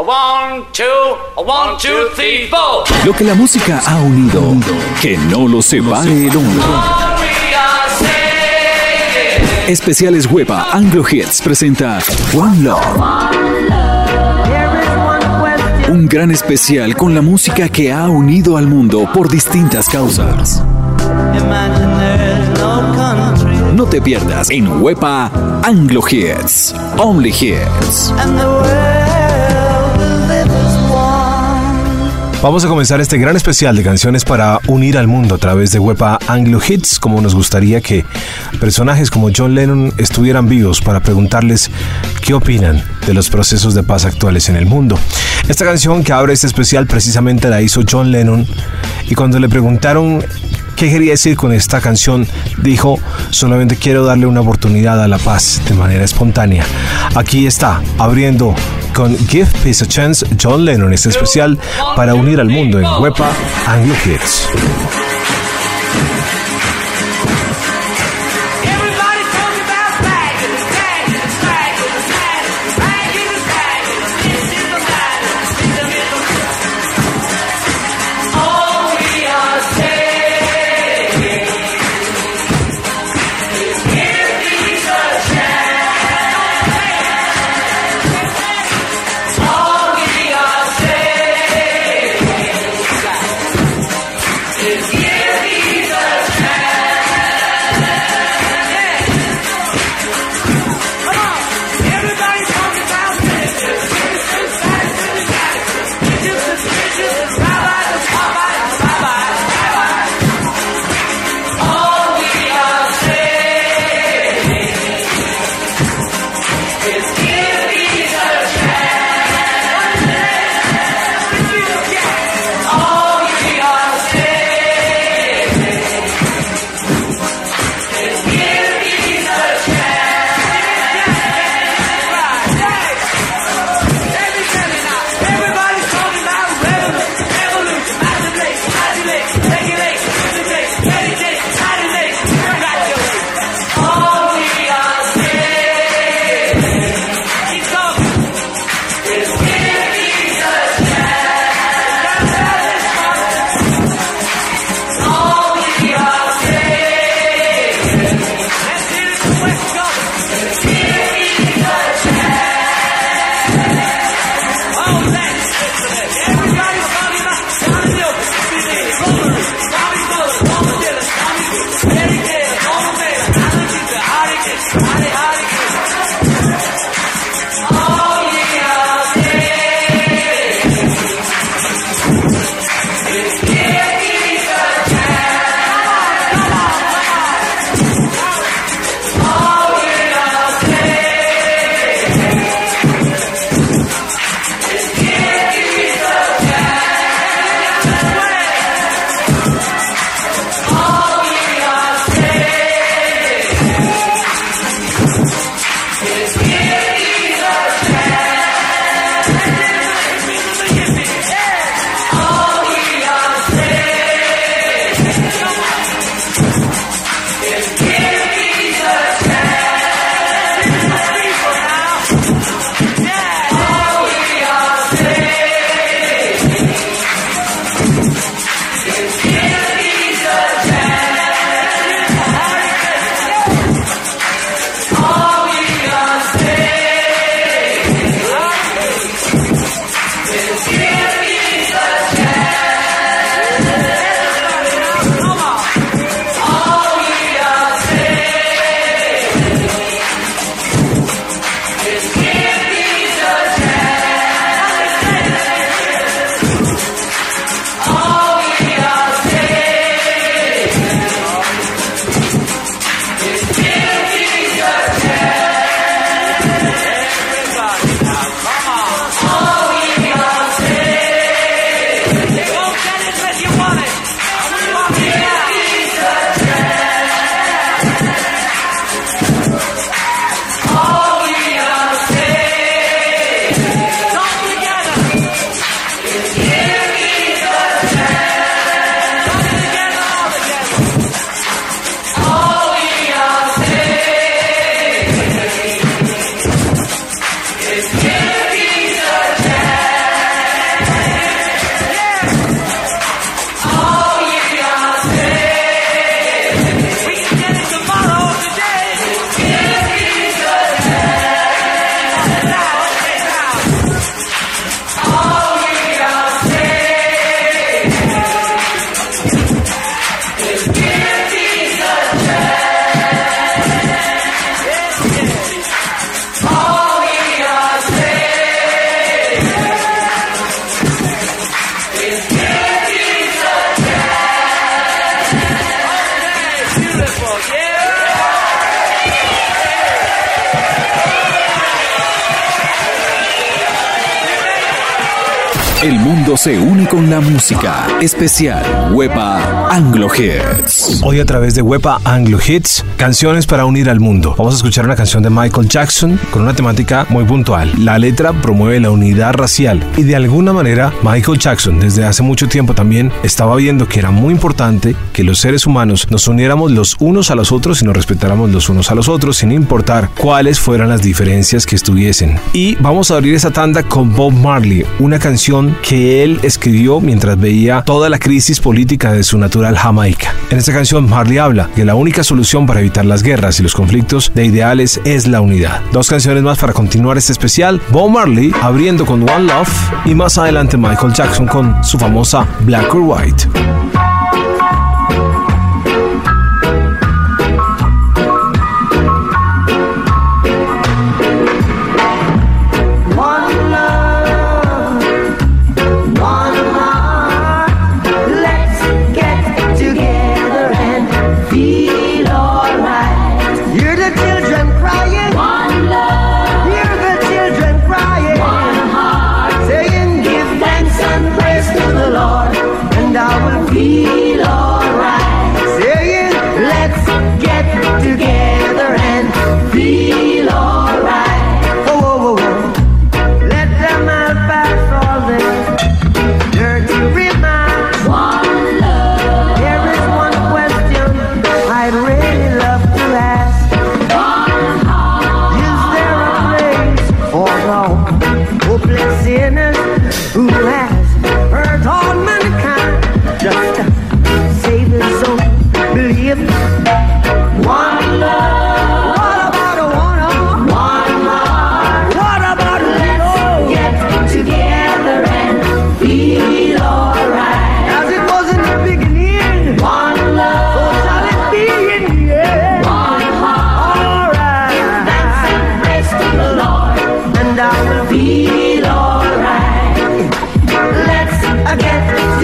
One, two, one, two, three, four. Lo que la música ha unido, que no lo separe el hombre. Especiales Huepa Anglo Hits presenta One Love. Un gran especial con la música que ha unido al mundo por distintas causas. No te pierdas en Huepa Anglo Hits, Only Hits. Vamos a comenzar este gran especial de canciones para unir al mundo a través de Wepa Anglo Hits, como nos gustaría que personajes como John Lennon estuvieran vivos para preguntarles qué opinan de los procesos de paz actuales en el mundo. Esta canción que abre este especial precisamente la hizo John Lennon y cuando le preguntaron qué quería decir con esta canción, dijo, solamente quiero darle una oportunidad a la paz de manera espontánea. Aquí está, abriendo con Give Peace a Chance, John Lennon es especial para unir al mundo en Wepa Anglo Hits. Se une con la música. Especial Wepa Anglo Hits. Hoy a través de Wepa Anglo Hits, canciones para unir al mundo. Vamos a escuchar una canción de Michael Jackson con una temática muy puntual. La letra promueve la unidad racial y de alguna manera Michael Jackson desde hace mucho tiempo también estaba viendo que era muy importante que los seres humanos nos uniéramos los unos a los otros y nos respetáramos los unos a los otros sin importar cuáles fueran las diferencias que estuviesen. Y vamos a abrir esa tanda con Bob Marley, una canción que él escribió mientras veía toda la crisis política de su natural Jamaica. En esta canción Marley habla que la única solución para evitar las guerras y los conflictos de ideales es la unidad. Dos canciones más para continuar este especial. Bob Marley abriendo con One Love y más adelante Michael Jackson con su famosa Black or White.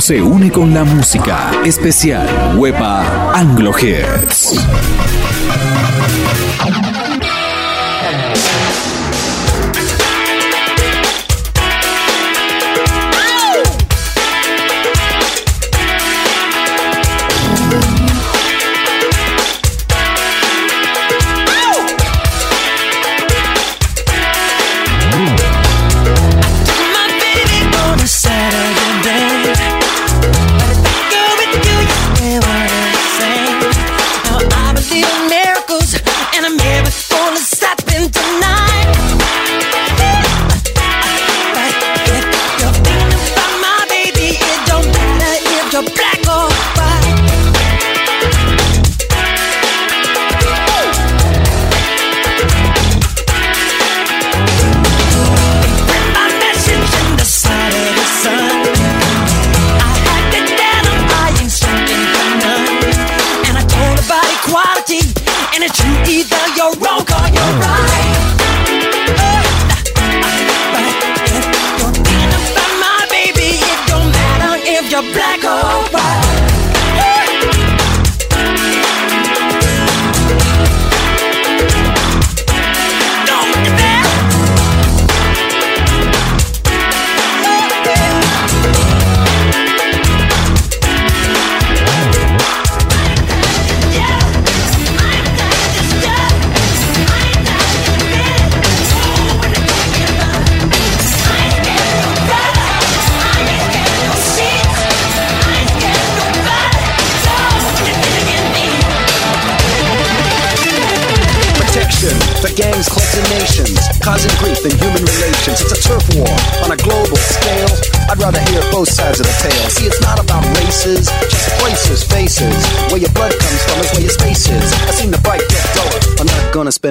se une con la música. Especial Wepa Anglo Hits.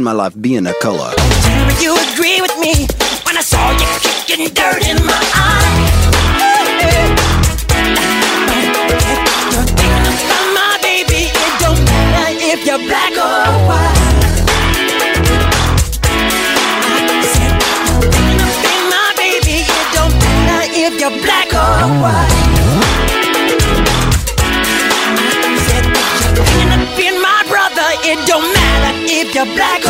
Spend my life being a color. Tell you agree with me when I saw you kicking dirt in my eye. If you're black or white. You're thinking about my baby. It don't matter if you're black or white. Said you're thinking of being my brother. It don't matter if you're black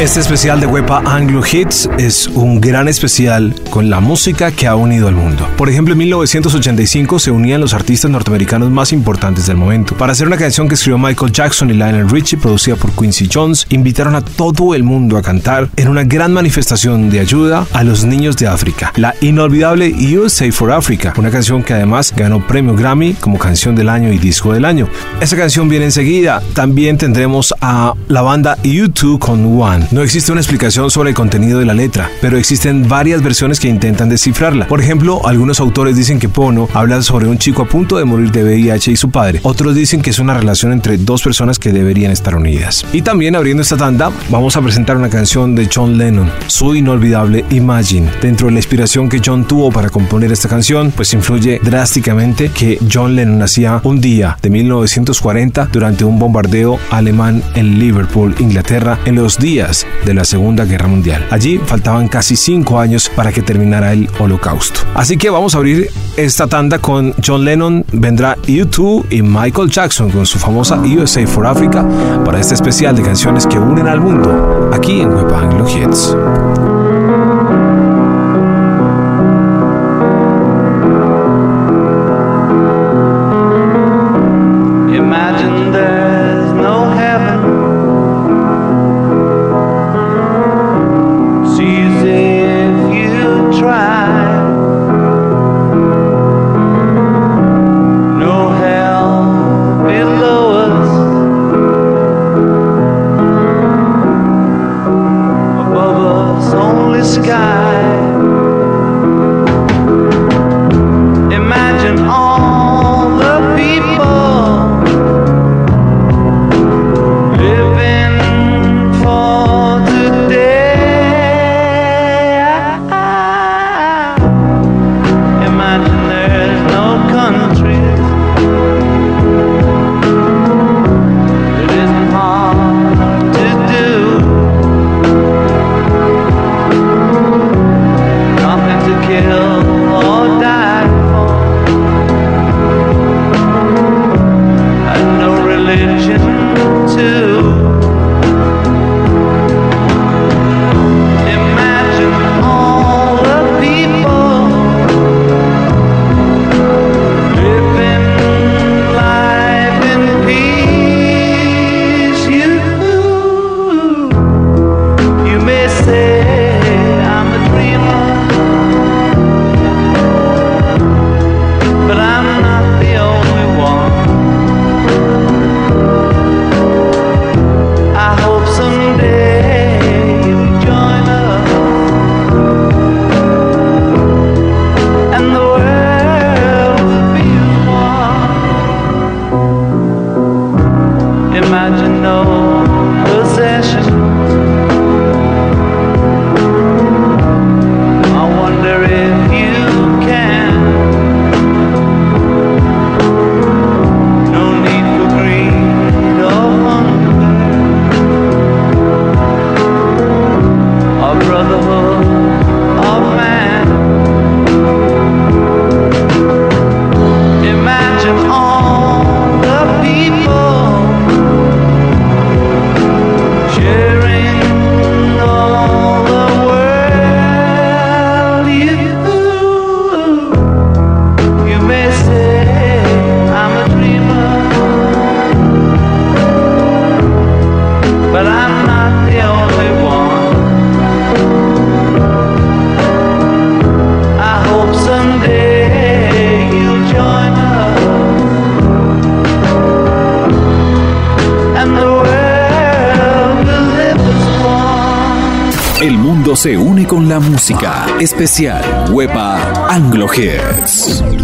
Este especial de Wepa Anglo Hits es un gran especial con la música que ha unido al mundo. Por ejemplo, en 1985 se unían los artistas norteamericanos más importantes del momento. Para hacer una canción que escribió Michael Jackson y Lionel Richie, producida por Quincy Jones, invitaron a todo el mundo a cantar en una gran manifestación de ayuda a los niños de África. La inolvidable USA for Africa, una canción que además ganó premio Grammy como canción del año y disco del año. Esa canción viene enseguida. También tendremos a la banda U2 con One. No existe una explicación sobre el contenido de la letra, pero existen varias versiones que intentan descifrarla. Por ejemplo, algunos autores dicen que Pono habla sobre un chico a punto de morir de VIH y su padre. Otros dicen que es una relación entre dos personas que deberían estar unidas. Y también abriendo esta tanda, vamos a presentar una canción de John Lennon, su inolvidable Imagine. Dentro de la inspiración que John tuvo para componer esta canción, pues influye drásticamente que John Lennon nacía un día de 1940 durante un bombardeo alemán en Liverpool, Inglaterra, en los días de la Segunda Guerra Mundial. Allí faltaban casi cinco años para que terminara el holocausto. Así que vamos a abrir esta tanda con John Lennon, vendrá U2 y Michael Jackson con su famosa USA for Africa para este especial de canciones que unen al mundo aquí en Web Anglo. se une con la música. Especial Wepa Anglo Hits.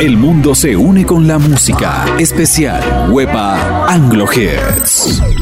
El mundo se une con la música. Especial Wepa Anglo Hits.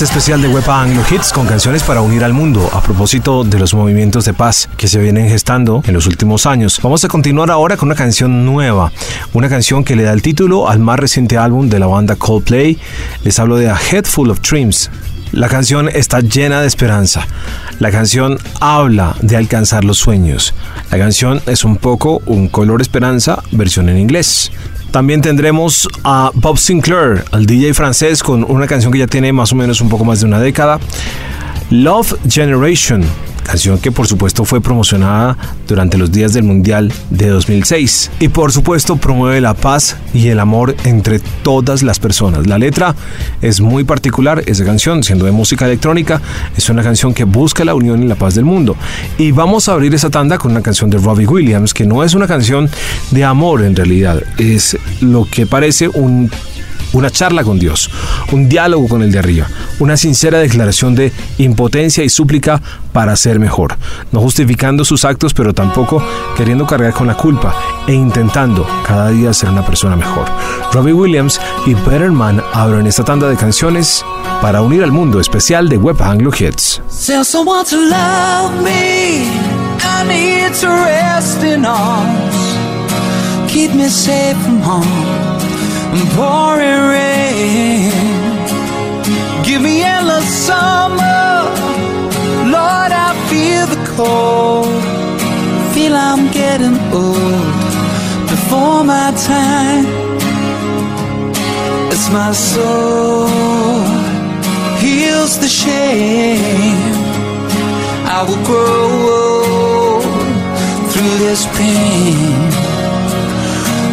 Este especial de Wepa Anglo Hits con canciones para unir al mundo a propósito de los movimientos de paz que se vienen gestando en los últimos años. Vamos a continuar ahora con una canción nueva, una canción que le da el título al más reciente álbum de la banda Coldplay. Les hablo de A Head Full of Dreams. La canción está llena de esperanza. La canción habla de alcanzar los sueños. La canción es un poco un color esperanza versión en inglés. También tendremos a Bob Sinclair, el DJ francés, con una canción que ya tiene más o menos un poco más de una década. Love Generation, canción que por supuesto fue promocionada durante los días del Mundial de 2006 y por supuesto promueve la paz y el amor entre todas las personas. La letra es muy particular, esa canción siendo de música electrónica es una canción que busca la unión y la paz del mundo. Y vamos a abrir esa tanda con una canción de Robbie Williams que no es una canción de amor en realidad, es lo que parece un una charla con Dios, un diálogo con el de arriba, una sincera declaración de impotencia y súplica para ser mejor, no justificando sus actos, pero tampoco queriendo cargar con la culpa e intentando cada día ser una persona mejor. Robbie Williams y Better Man abren esta tanda de canciones para unir al mundo especial de Web Anglo Hits. Pouring rain. Give me endless summer. Lord, I feel the cold. Feel I'm getting old before my time. It's my soul heals the shame. I will grow through this pain.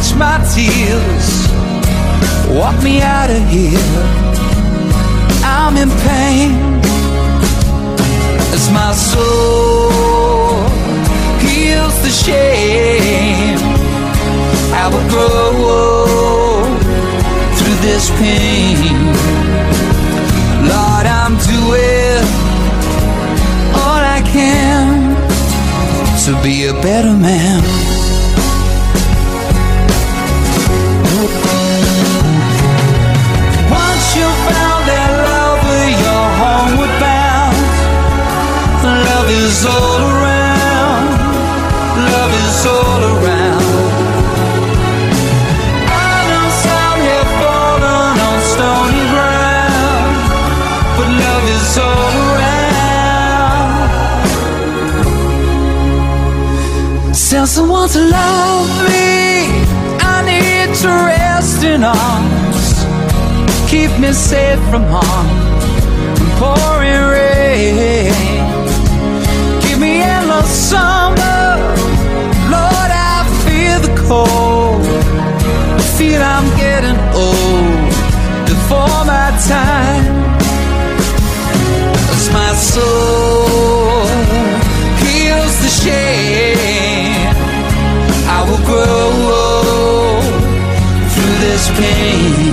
catch my tears, walk me out of here. I'm in pain as my soul heals the shame. I will grow through this pain. Lord, I'm doing all I can to be a better man. All around. Love is all around. I know fallen on stony ground, but love is all around. Tell someone to love me. I need to rest in arms. Keep me safe from harm and pouring feel I'm getting old before my time. As my soul heals the shame, I will grow through this pain.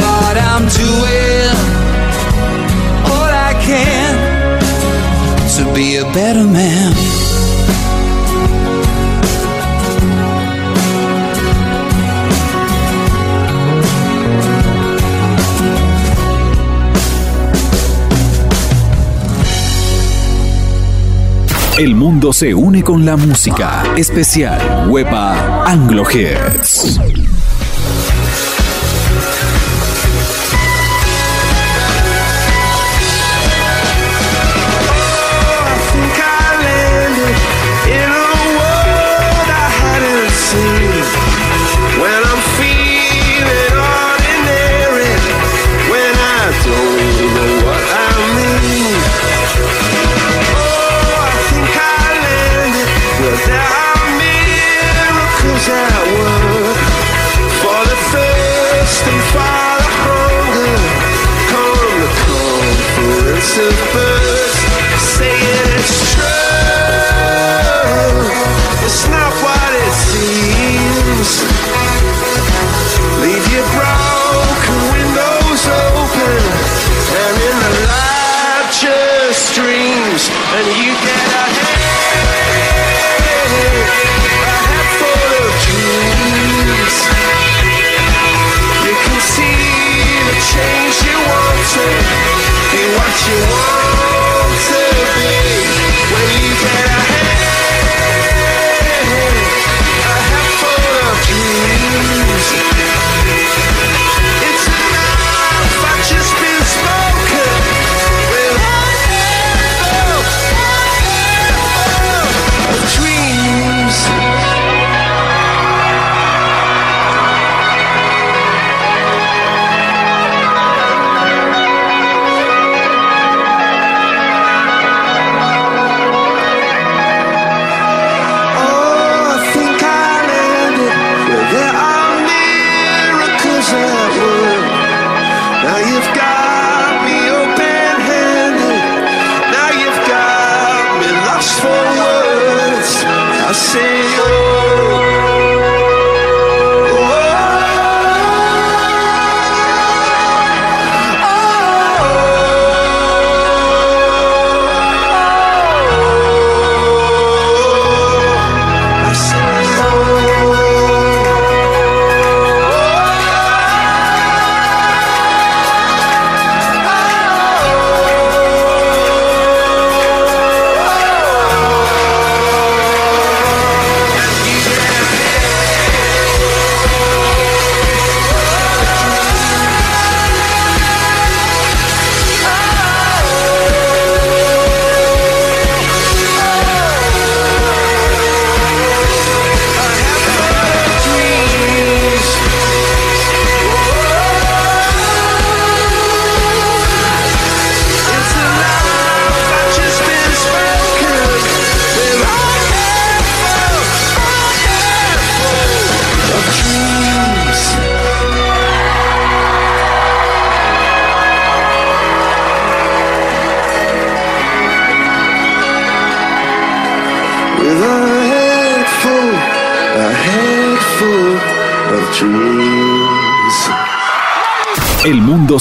Lord, I'm doing all I can to be a better man. El mundo se une con la música. Especial Wepa Anglo Hits.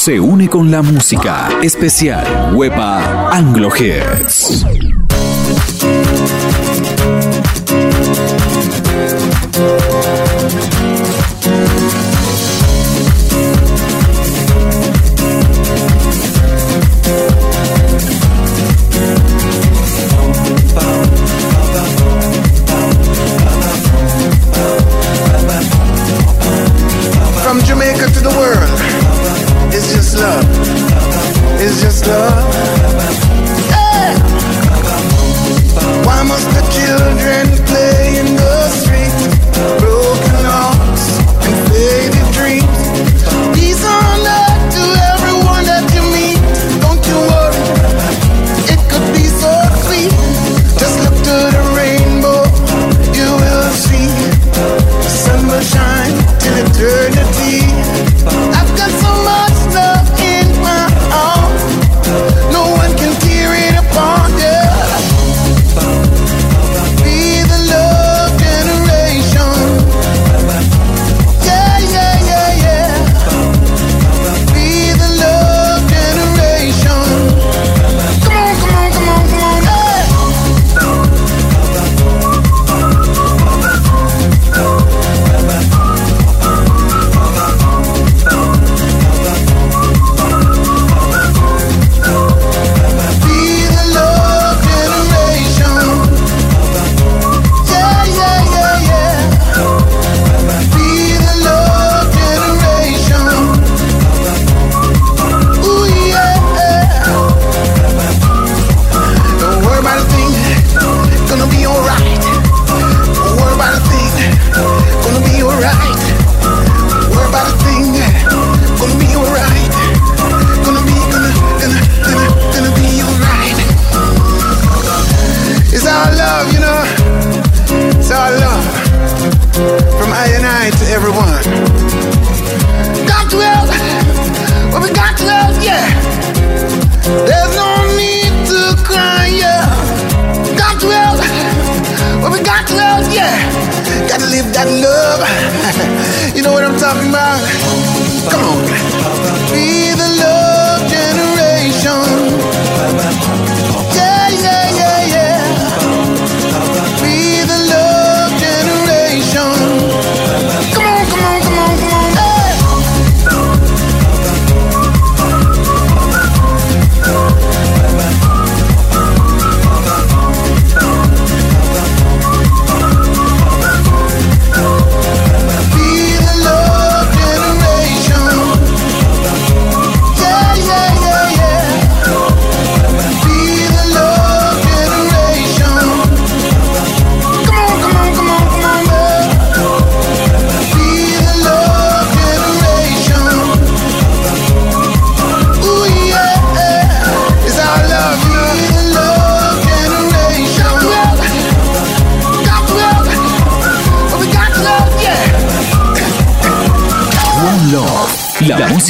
Se une con la música. Especial Wepa Anglo Hits.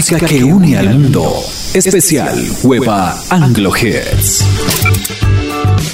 Que une al mundo. Especial Wepa Anglo Hits.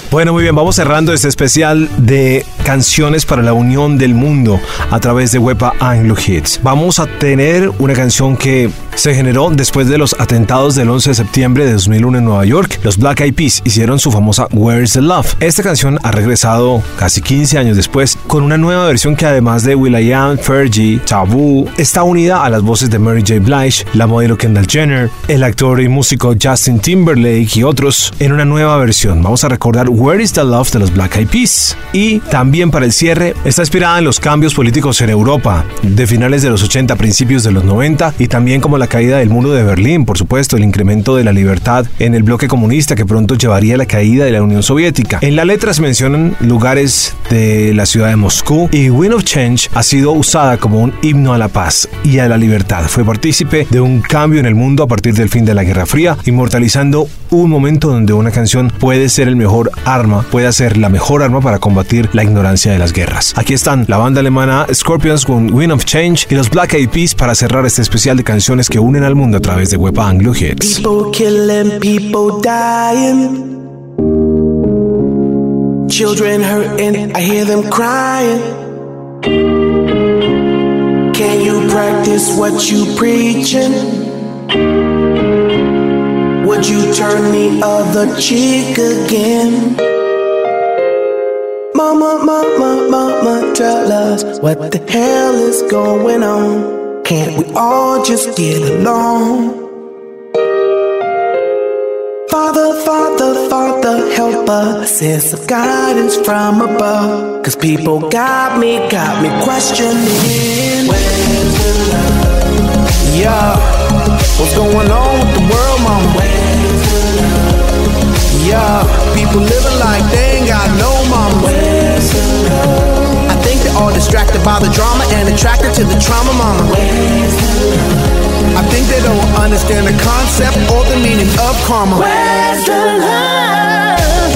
Bueno, muy bien, vamos cerrando este especial de canciones para la unión del mundo a través de Wepa Anglo Hits. Vamos a tener una canción que se generó después de los atentados del 11 de septiembre de 2001 en Nueva York. Los Black Eyed Peas hicieron su famosa Where's the Love. Esta canción ha regresado casi 15 años después con una nueva versión que además de will.i.am, Fergie, Taboo, está unida a las voces de Mary J. Blige, la modelo Kendall Jenner, el actor y músico Justin Timberlake y otros en una nueva versión. Vamos a recordar Where is the Love de los Black Eyed Peas. Y también para el cierre está inspirada en los cambios políticos en Europa de finales de los 80, principios de los 90 y también como la caída del muro de Berlín, por supuesto, el incremento de la libertad en el bloque comunista que pronto llevaría a la caída de la Unión Soviética. En la letra se mencionan lugares de la ciudad de Moscú y Wind of Change ha sido usada como un himno a la paz y a la libertad. Fue partícipe de un cambio en el mundo a partir del fin de la Guerra Fría, inmortalizando un momento donde una canción puede ser el mejor arma, puede ser la mejor arma para combatir la ignorancia de las guerras. Aquí están la banda alemana Scorpions con Wind of Change y los Black Eyed Peas para cerrar este especial de canciones que unen al mundo a través de Wepa Anglo Hits. People killing, people dying. Children hurting, I hear them crying. Can you practice what you preaching? Would you turn the other cheek again? Mama, mama, mama, tell us what the hell is going on. Can't we all just get along? Father, Father, Father, help us. Send some guidance from above. Cause people got me, got me questioning. Where's the love? Yeah. What's going on with the world, mama? Where's the love? Yeah. People living like they ain't got no mama. Where's the love? I think they're all distracted by the drama and attracted to the trauma, mama. Where's the love? I think they don't understand the concept or the meaning of karma. Where's the love?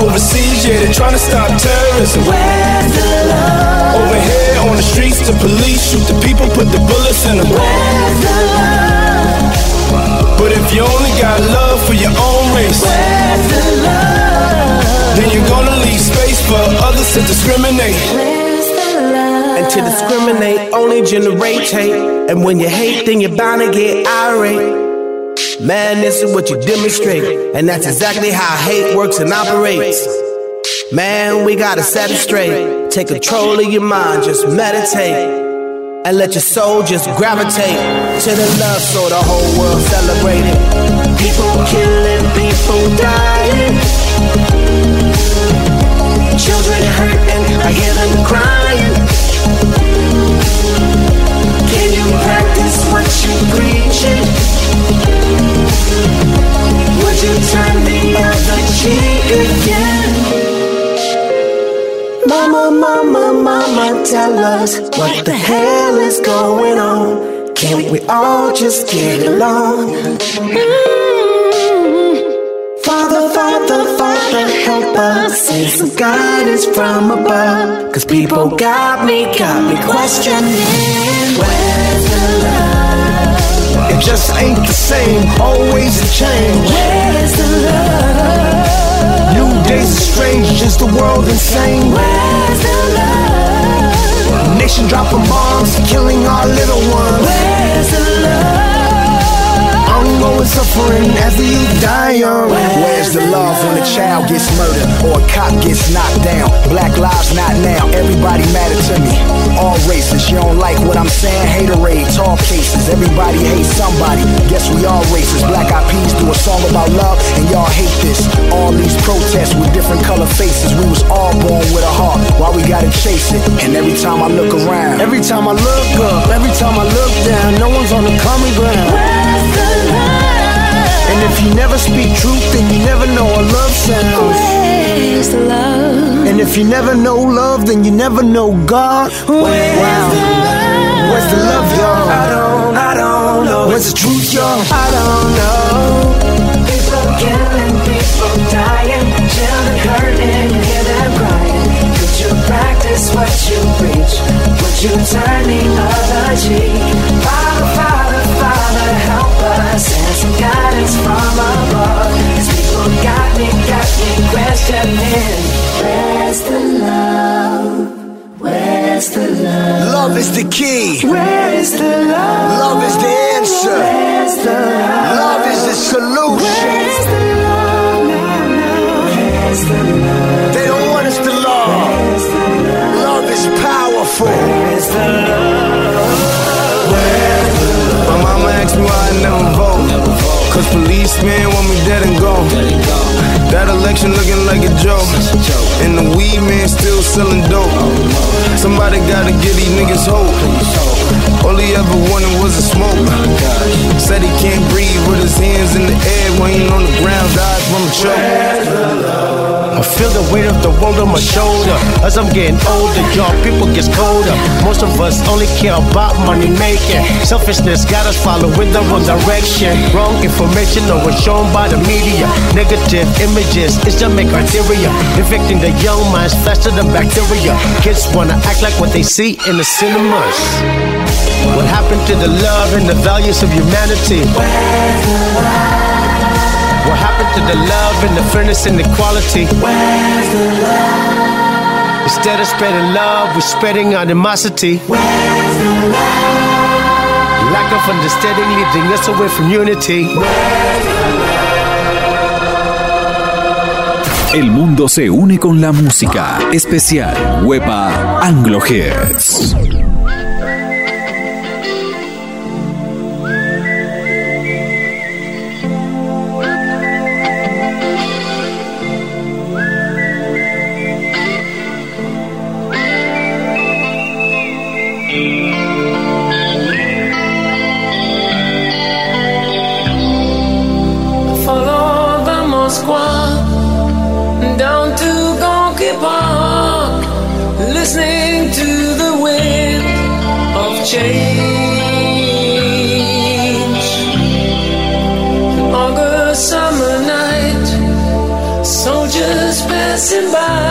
Overseas, yeah, they're trying to stop terrorism. Where's the love? Over here on the streets, the police shoot the people, put the bullets in them. Where's the love? But if you only got love for your own race, Where's the love? then you're gonna leave space for others to discriminate. And to discriminate only generates hate. And when you hate, then you're bound to get irate. Man, this is what you demonstrate. And that's exactly how hate works and operates. Man, we gotta set it straight. Take control of your mind, just meditate. And let your soul just gravitate to the love so the whole world celebrate it. People killing, people dying. Children hurting, I hear them crying. Can you practice what you preaching? Would you turn the other cheek again? Mama, mama, mama, tell us what the hell is going on. Can't we all just get along? Father, Father, help us. Send some guidance from above. Cause people got me, got me questioning. Where's the love? It just ain't the same, always a change. Where's the love? New days are strange, just the world insane. Where's the love? Nation dropping bombs, killing our little ones. Where's the love? Ongoing suffering as the youth die young. Where's the love when a child gets murdered or a cop gets knocked down? Black lives not now, everybody matter to me. All races, you don't like what I'm saying? Haterade, tall cases, everybody hates somebody. Guess we all racist. Black Eyed Peas do a song about love, and y'all hate this. All these protests with different color faces. We was all born with a heart, why we gotta chase it? And every time I look around, Every time I look up, every time I look down, no one's on the common ground. Where's the love? And if you never speak truth, then you never know what love sounds. Where's the love? And if you never know love, then you never know God. Where's Wow. the love? Where's the love, y'all? I don't, I don't know. Where's the truth, y'all? I don't know. People killing, people dying, children hurting, hear them crying. Could you practice what you preach? Would you turn the other cheek? Father, Father, Father, help us. Send some guidance from above. 'Cause people got me, got me questioning. Where's the love? Where's the love? love is the key. Where is the love? Love is the answer. Where's the love? Love is the solution. Where's the love now, now? Where's the love? They don't want us to love. Love? Love is powerful. Where's the love? Cause policemen want me dead and gone. That election looking like a joke. And the weed man still selling dope. Somebody gotta give these niggas hope. All he ever wanted was a smoke. Said he can't breathe with his hands in the air when he on the ground, died from a choke. I feel the weight of the world on my shoulder. As I'm getting older, y'all people gets colder. Most of us only care about money making. Selfishness got us following the wrong direction. Wrong information always shown by the media. Negative images is the main criteria. Infecting the young minds faster than bacteria. Kids wanna act like what they see in the cinemas. What happened to the love and the values of humanity? What happened to the love and the fairness and equality? Where's the love? Instead of spreading love, we're spreading animosity. Where's the love? Lack of understanding leading us away from unity. Where's the El mundo se une con la música. Especial Huepa Anglo Hits. change. August summer night, soldiers passing by.